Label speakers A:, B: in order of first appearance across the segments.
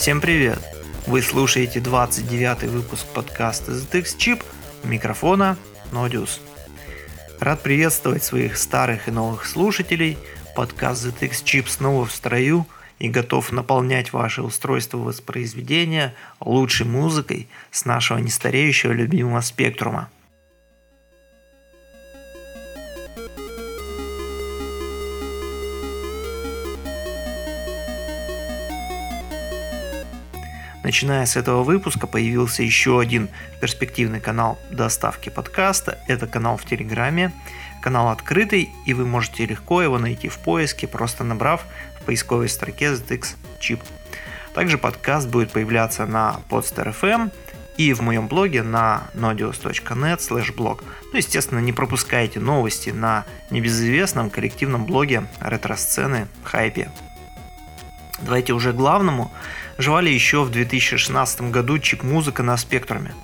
A: Всем привет! Вы слушаете 29 выпуск подкаста ZX Chip микрофона Nodius. Рад приветствовать своих старых и новых слушателей. Подкаст ZX Chip снова в строю и готов наполнять ваше устройство воспроизведения лучшей музыкой с нашего нестареющего любимого спектрума – Начиная с этого выпуска появился еще один перспективный канал доставки подкаста. Это канал в Телеграме. Канал открытый, и вы можете легко его найти в поиске, просто набрав в поисковой строке ZX Chip. Также подкаст будет появляться на Podster.fm и в моем блоге на nodius.net slash blog. Ну, естественно, не пропускайте новости на небезызвестном коллективном блоге ретро-сцены Хайпе. Давайте уже к главному – жива еще в 2016 году чип-музыка на спектруме.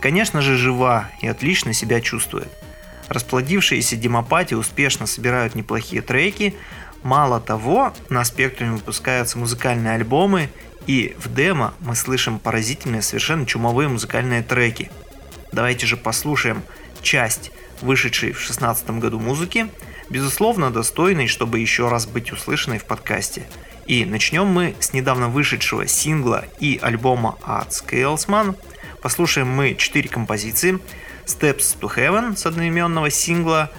A: Конечно же жива и отлично себя чувствует. Расплодившиеся демопати успешно собирают неплохие треки. Мало того, на спектруме выпускаются музыкальные альбомы, и в демо мы слышим поразительные, совершенно чумовые музыкальные треки. Давайте же послушаем часть вышедшей в 2016 году музыки, безусловно достойной, чтобы еще раз быть услышанной в подкасте – и начнем мы с недавно вышедшего сингла и альбома от Scalesman. Послушаем мы четыре композиции. Steps to Heaven с одноименного сингла,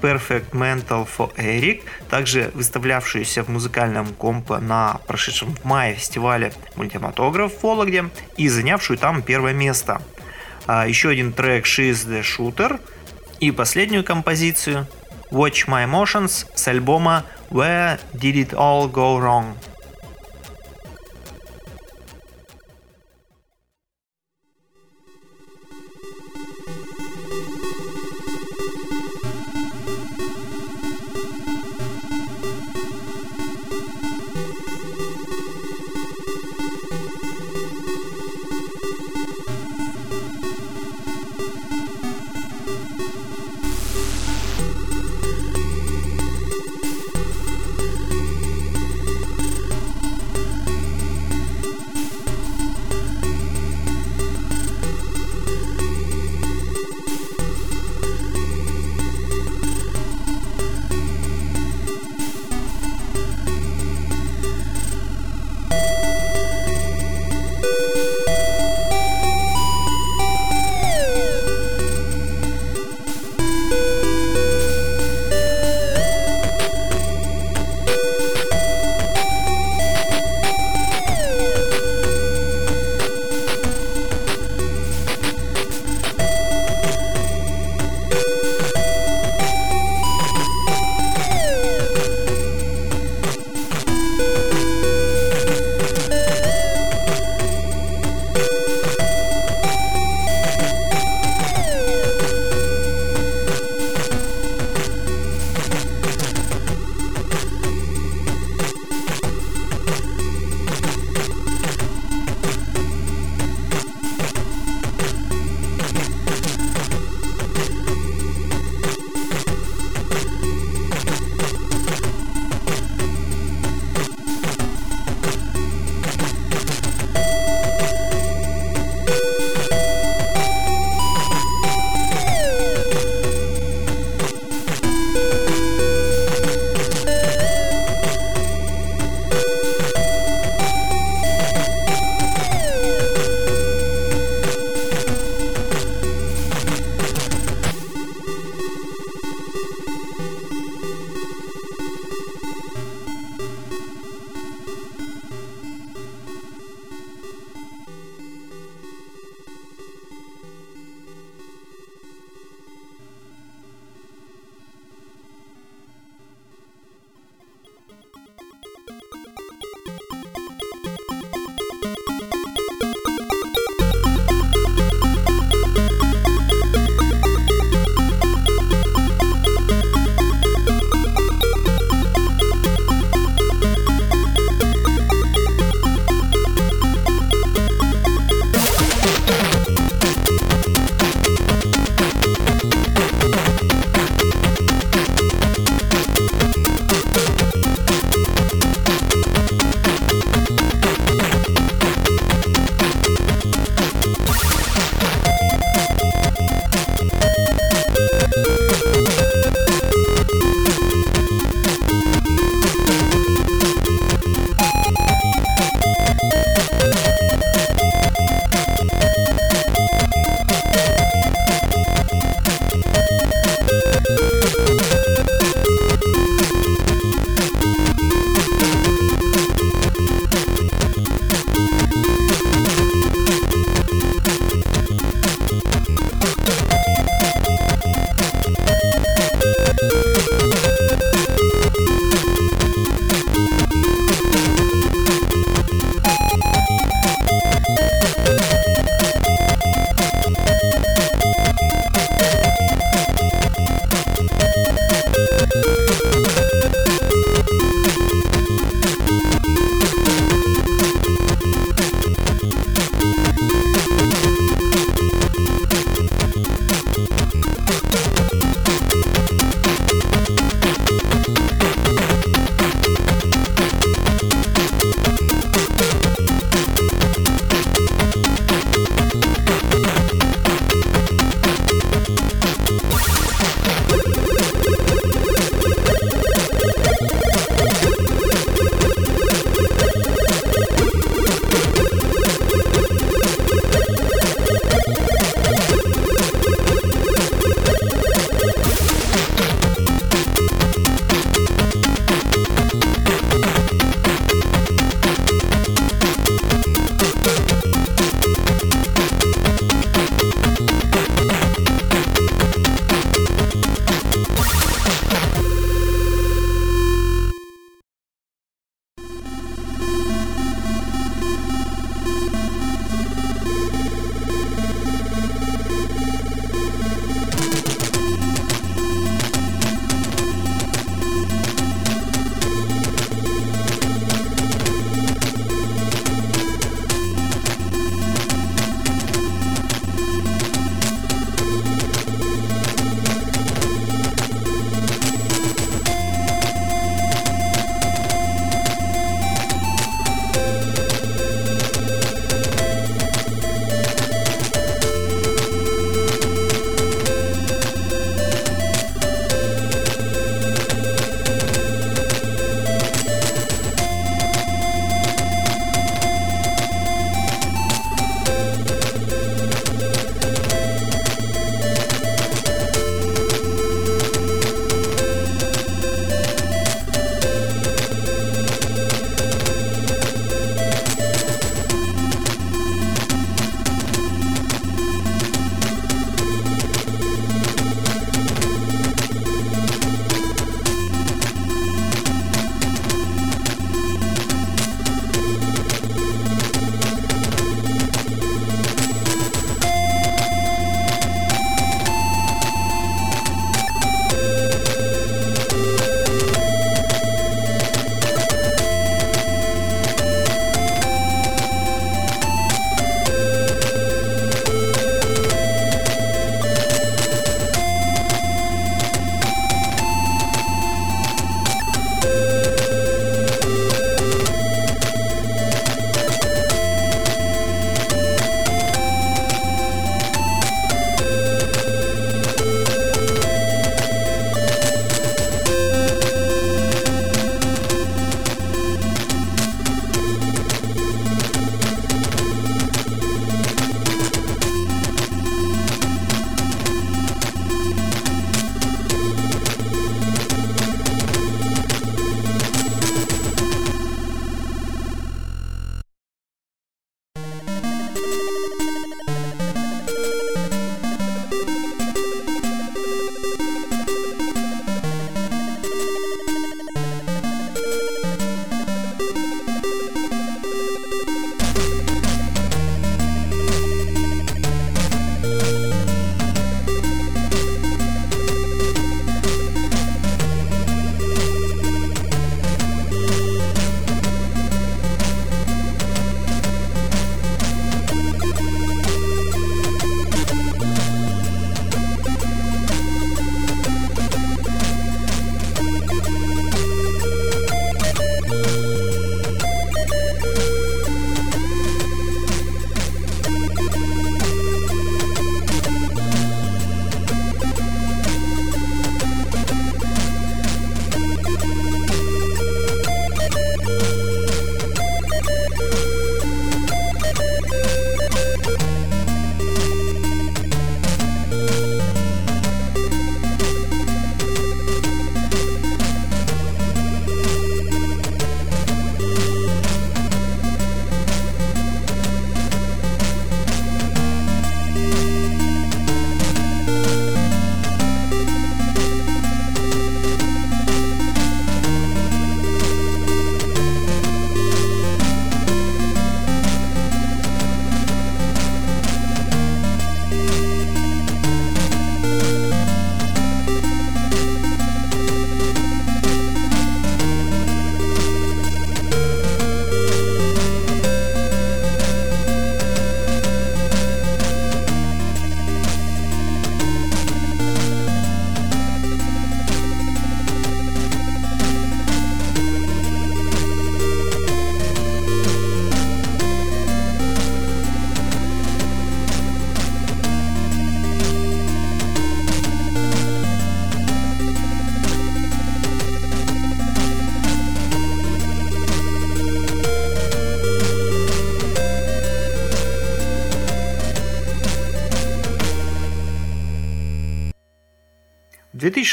A: Perfect Mental for Eric, также выставлявшуюся в музыкальном компе на прошедшем в мае фестивале мультиматограф в Вологде и занявшую там первое место. А еще один трек She's the Shooter и последнюю композицию Watch My Emotions с альбома Where Did It All Go Wrong?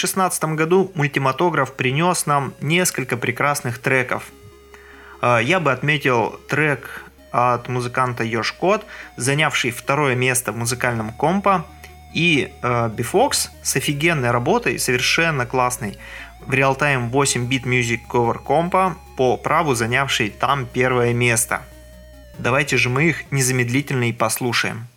A: 2016 году мультиматограф принес нам несколько прекрасных треков. Э, я бы отметил трек от музыканта Ёж Кот, занявший второе место в музыкальном компа, и э, с офигенной работой, совершенно классной, в реалтайм 8-бит Music Cover компа, по праву занявший там первое место. Давайте же мы их незамедлительно и послушаем.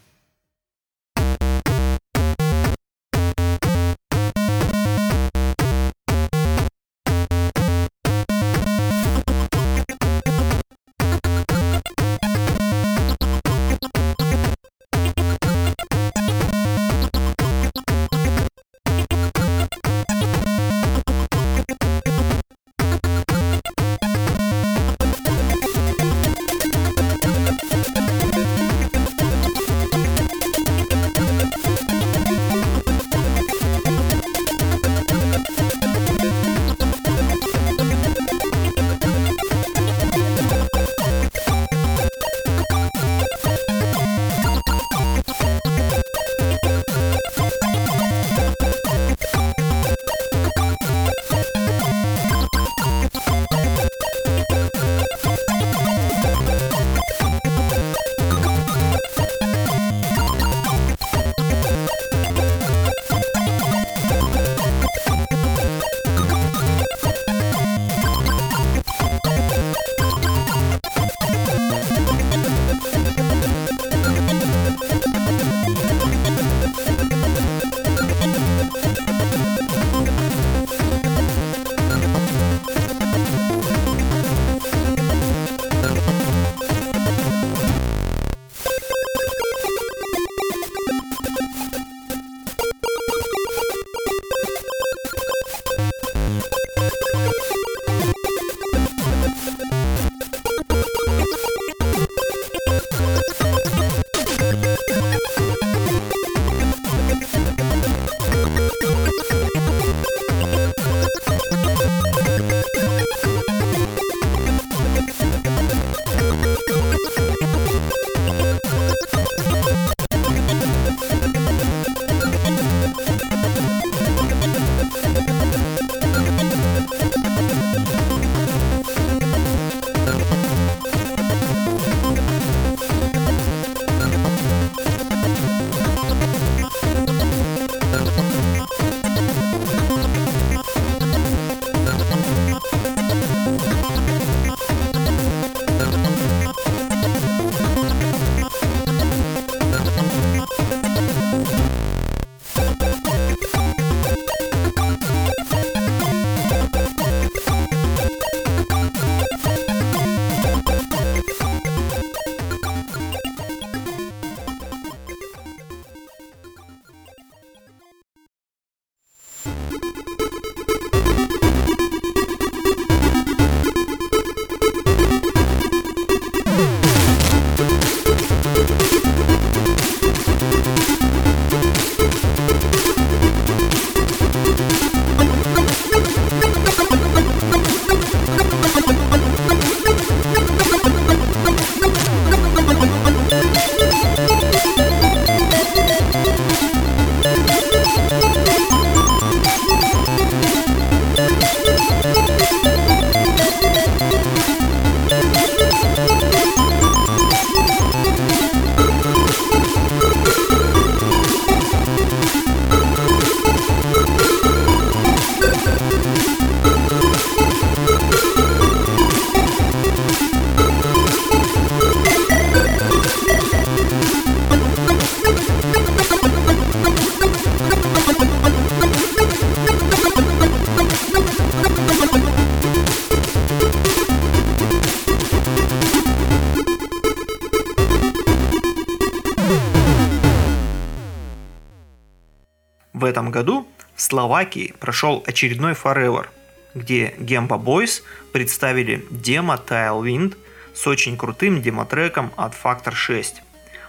A: Словакии прошел очередной Forever, где Gemba Boys представили демо Tailwind с очень крутым демо-треком от Factor 6.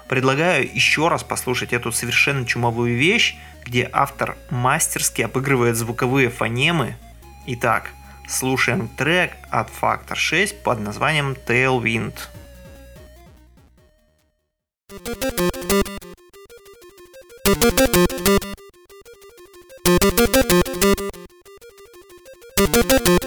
A: Предлагаю еще раз послушать эту совершенно чумовую вещь, где автор мастерски обыгрывает звуковые фонемы. Итак, слушаем трек от Factor 6 под названием Tailwind. Thank. Thank you.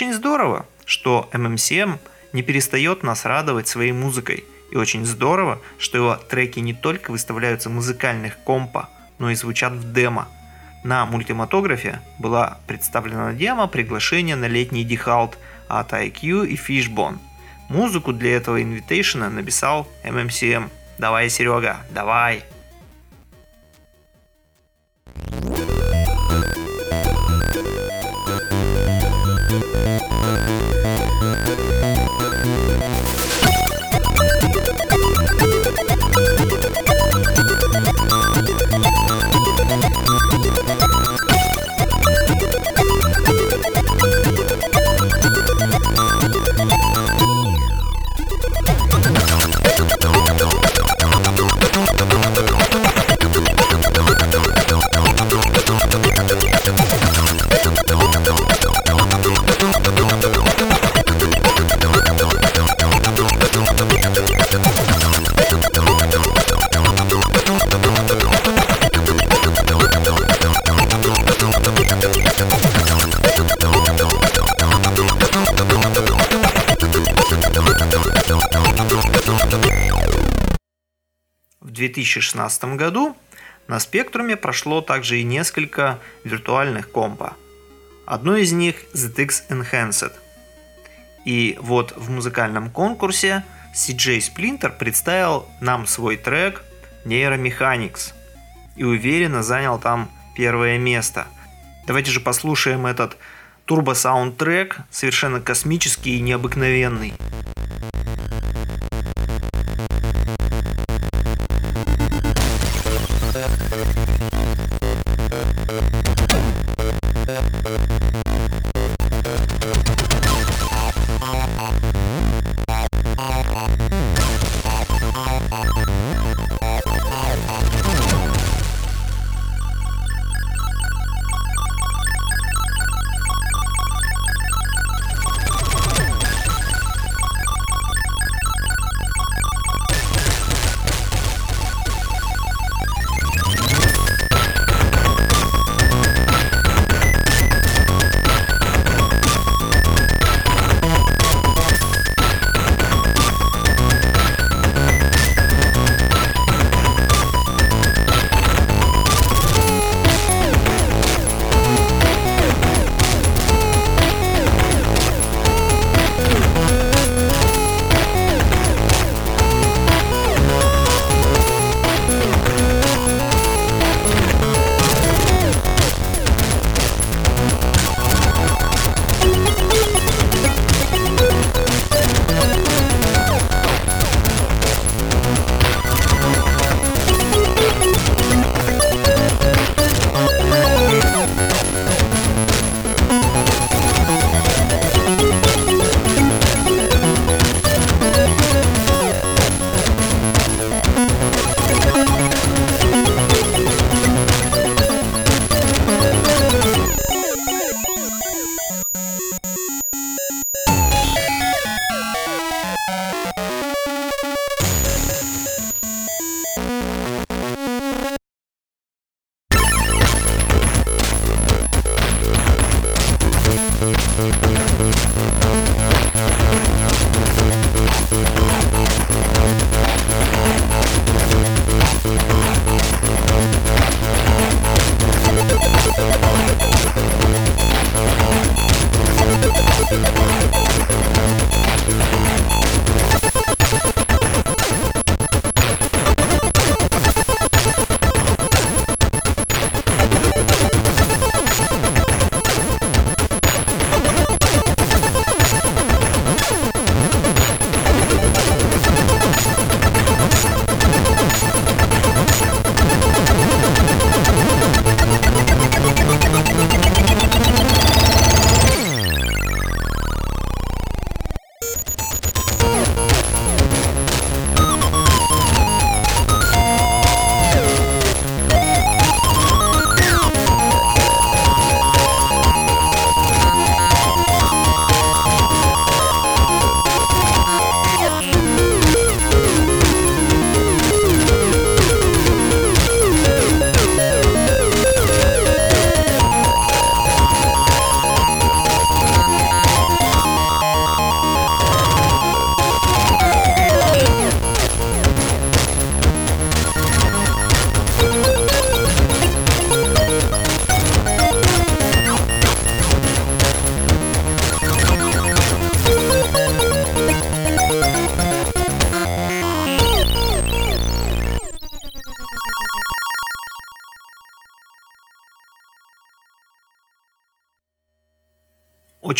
A: Очень здорово, что MMCM не перестает нас радовать своей музыкой. И очень здорово, что его треки не только выставляются в музыкальных компа, но и звучат в демо. На мультиматографе была представлена демо приглашение на летний дихалт от IQ и Fishbone. Музыку для этого инвитейшена написал MMCM. Давай, Серега, давай! В 2016 году на Спектруме прошло также и несколько виртуальных компа. Одно из них ZX Enhanced. И вот в музыкальном конкурсе CJ Splinter представил нам свой трек Neuromechanics и уверенно занял там первое место. Давайте же послушаем этот турбо-саундтрек, совершенно космический и необыкновенный.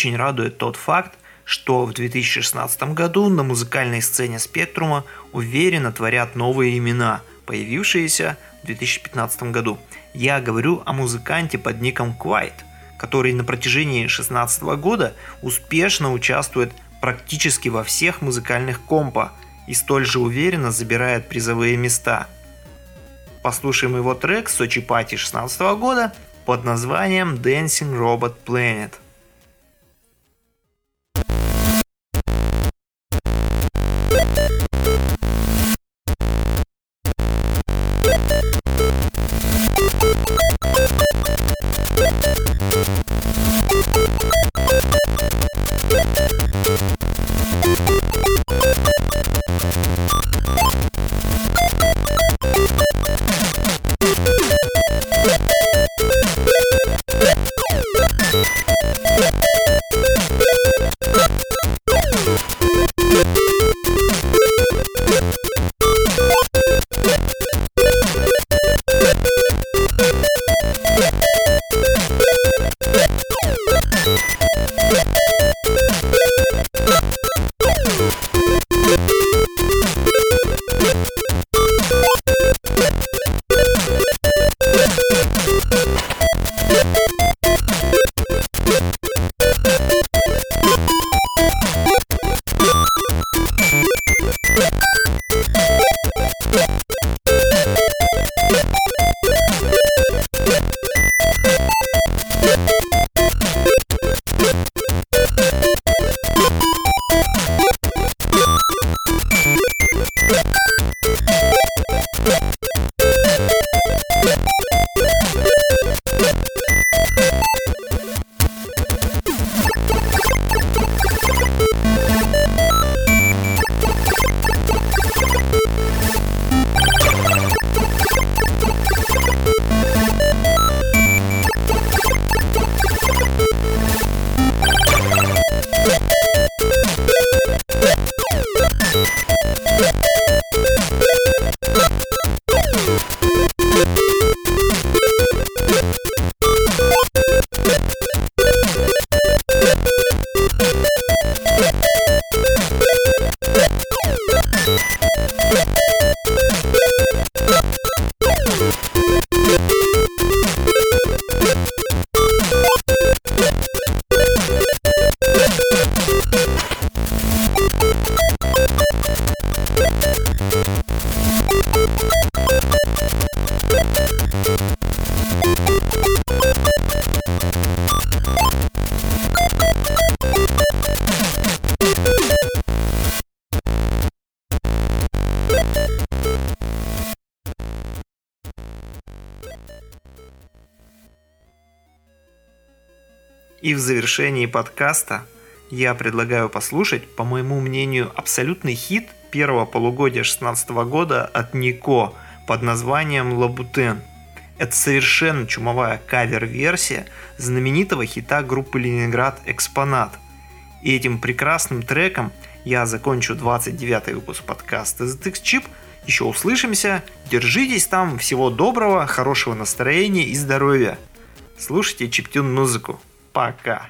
A: Очень радует тот факт, что в 2016 году на музыкальной сцене Спектрума уверенно творят новые имена, появившиеся в 2015 году. Я говорю о музыканте под ником Quiet, который на протяжении 2016 года успешно участвует практически во всех музыкальных компа и столь же уверенно забирает призовые места. Послушаем его трек Сочи Пати 2016 года под названием Dancing Robot Planet. Завершении подкаста я предлагаю послушать, по моему мнению, абсолютный хит первого полугодия 2016 года от Нико под названием «Лабутен». Это совершенно чумовая кавер-версия знаменитого хита группы Ленинград «Экспонат». И этим прекрасным треком я закончу 29 выпуск подкаста ZX Chip. Еще услышимся. Держитесь там. Всего доброго, хорошего настроения и здоровья. Слушайте чиптюн музыку. Пока.